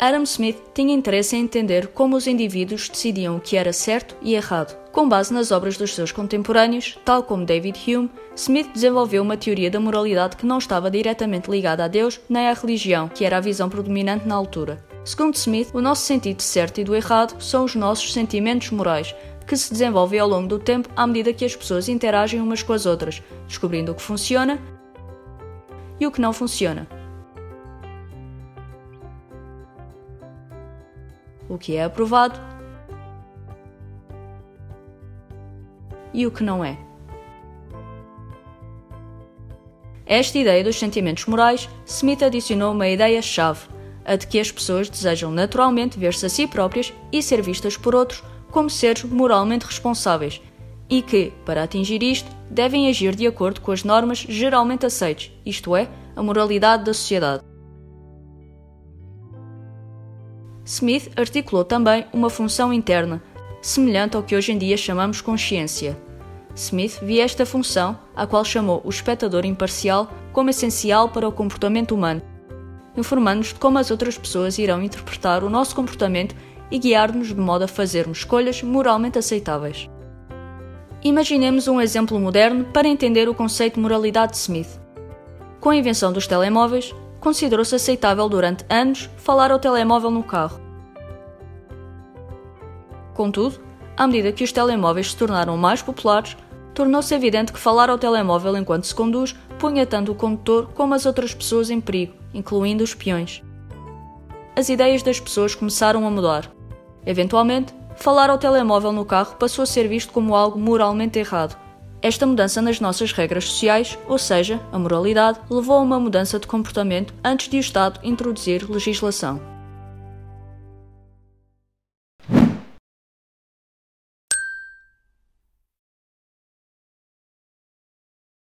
Adam Smith tinha interesse em entender como os indivíduos decidiam o que era certo e errado. Com base nas obras dos seus contemporâneos, tal como David Hume, Smith desenvolveu uma teoria da moralidade que não estava diretamente ligada a Deus nem à religião, que era a visão predominante na altura. Segundo Smith, o nosso sentido de certo e do errado são os nossos sentimentos morais, que se desenvolvem ao longo do tempo à medida que as pessoas interagem umas com as outras, descobrindo o que funciona e o que não funciona. O que é aprovado e o que não é. Esta ideia dos sentimentos morais, Smith adicionou uma ideia-chave, a de que as pessoas desejam naturalmente ver-se a si próprias e ser vistas por outros como seres moralmente responsáveis e que, para atingir isto, devem agir de acordo com as normas geralmente aceites, isto é, a moralidade da sociedade. Smith articulou também uma função interna, semelhante ao que hoje em dia chamamos consciência. Smith via esta função, a qual chamou o espectador imparcial, como essencial para o comportamento humano, informando-nos de como as outras pessoas irão interpretar o nosso comportamento e guiar-nos de modo a fazermos escolhas moralmente aceitáveis. Imaginemos um exemplo moderno para entender o conceito de moralidade de Smith. Com a invenção dos telemóveis, considerou-se aceitável durante anos falar ao telemóvel no carro. Contudo, à medida que os telemóveis se tornaram mais populares, tornou-se evidente que falar ao telemóvel enquanto se conduz punha tanto o condutor como as outras pessoas em perigo, incluindo os peões. As ideias das pessoas começaram a mudar. Eventualmente, falar ao telemóvel no carro passou a ser visto como algo moralmente errado. Esta mudança nas nossas regras sociais, ou seja, a moralidade, levou a uma mudança de comportamento antes de o Estado introduzir legislação.